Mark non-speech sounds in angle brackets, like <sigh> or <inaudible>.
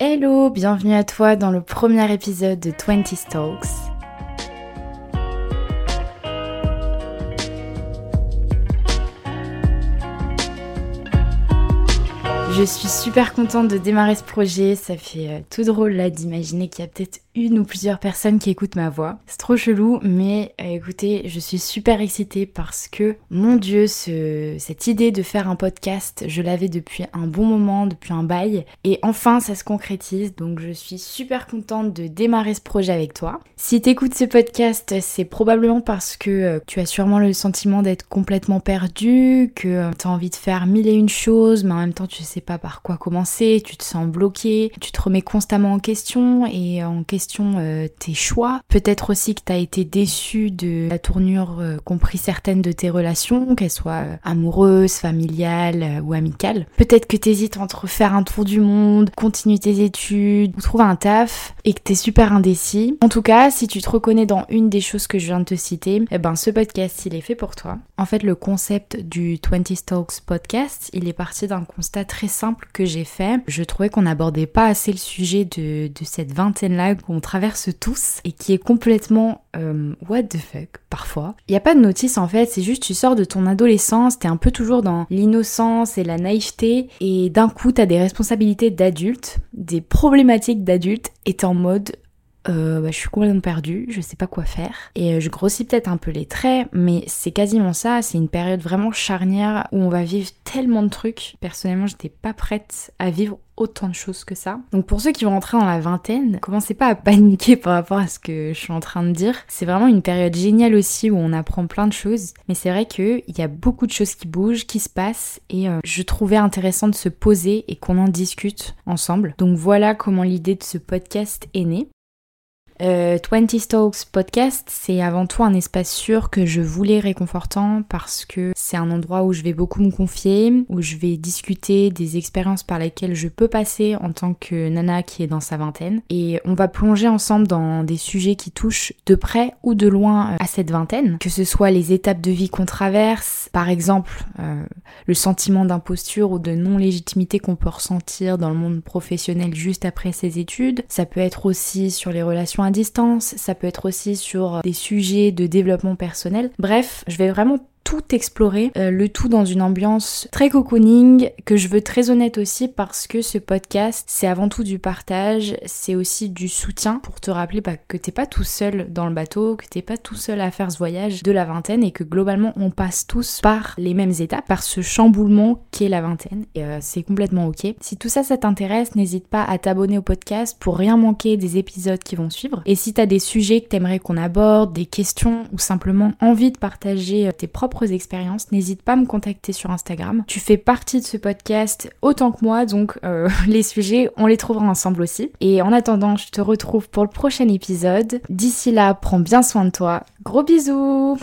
Hello, bienvenue à toi dans le premier épisode de 20 Talks. Je suis super contente de démarrer ce projet, ça fait euh, tout drôle là d'imaginer qu'il y a peut-être une ou plusieurs personnes qui écoutent ma voix. C'est trop chelou, mais euh, écoutez, je suis super excitée parce que, mon dieu, ce, cette idée de faire un podcast, je l'avais depuis un bon moment, depuis un bail, et enfin ça se concrétise, donc je suis super contente de démarrer ce projet avec toi. Si t'écoutes ce podcast, c'est probablement parce que euh, tu as sûrement le sentiment d'être complètement perdu, que tu as envie de faire mille et une choses, mais en même temps tu sais pas par quoi commencer, tu te sens bloqué, tu te remets constamment en question et en question euh, tes choix. Peut-être aussi que tu as été déçu de la tournure euh, qu'ont pris certaines de tes relations, qu'elles soient euh, amoureuses, familiales ou amicales. Peut-être que tu hésites entre faire un tour du monde, continuer tes études ou trouver un taf et que tu es super indécis. En tout cas, si tu te reconnais dans une des choses que je viens de te citer, eh ben ce podcast il est fait pour toi. En fait, le concept du 20 Talks podcast, il est parti d'un constat très simple que j'ai fait. Je trouvais qu'on n'abordait pas assez le sujet de, cette vingtaine-là qu'on traverse tous et qui est complètement euh, what the fuck parfois. Il n'y a pas de notice en fait, c'est juste tu sors de ton adolescence, t'es un peu toujours dans l'innocence et la naïveté et d'un coup t'as des responsabilités d'adulte, des problématiques d'adulte et t'es en mode euh, bah, je suis complètement perdue, je sais pas quoi faire. Et euh, je grossis peut-être un peu les traits, mais c'est quasiment ça, c'est une période vraiment charnière où on va vivre tellement de trucs. Personnellement, j'étais pas prête à vivre autant de choses que ça. Donc pour ceux qui vont rentrer dans la vingtaine, commencez pas à paniquer par rapport à ce que je suis en train de dire. C'est vraiment une période géniale aussi où on apprend plein de choses. Mais c'est vrai qu'il y a beaucoup de choses qui bougent, qui se passent et euh, je trouvais intéressant de se poser et qu'on en discute ensemble. Donc voilà comment l'idée de ce podcast est née. Euh, 20 Talks podcast, c'est avant tout un espace sûr que je voulais réconfortant parce que c'est un endroit où je vais beaucoup me confier, où je vais discuter des expériences par lesquelles je peux passer en tant que nana qui est dans sa vingtaine. Et on va plonger ensemble dans des sujets qui touchent de près ou de loin euh, à cette vingtaine, que ce soit les étapes de vie qu'on traverse, par exemple euh, le sentiment d'imposture ou de non-légitimité qu'on peut ressentir dans le monde professionnel juste après ses études. Ça peut être aussi sur les relations distance, ça peut être aussi sur des sujets de développement personnel. Bref, je vais vraiment tout explorer, euh, le tout dans une ambiance très cocooning, que je veux très honnête aussi parce que ce podcast, c'est avant tout du partage, c'est aussi du soutien pour te rappeler bah, que t'es pas tout seul dans le bateau, que t'es pas tout seul à faire ce voyage de la vingtaine et que globalement on passe tous par les mêmes étapes, par ce chamboulement qu'est la vingtaine et euh, c'est complètement ok. Si tout ça ça t'intéresse, n'hésite pas à t'abonner au podcast pour rien manquer des épisodes qui vont suivre. Et si t'as des sujets que t'aimerais qu'on aborde, des questions ou simplement envie de partager euh, tes expériences, n'hésite pas à me contacter sur Instagram. Tu fais partie de ce podcast autant que moi, donc euh, <laughs> les sujets, on les trouvera ensemble aussi. Et en attendant, je te retrouve pour le prochain épisode. D'ici là, prends bien soin de toi. Gros bisous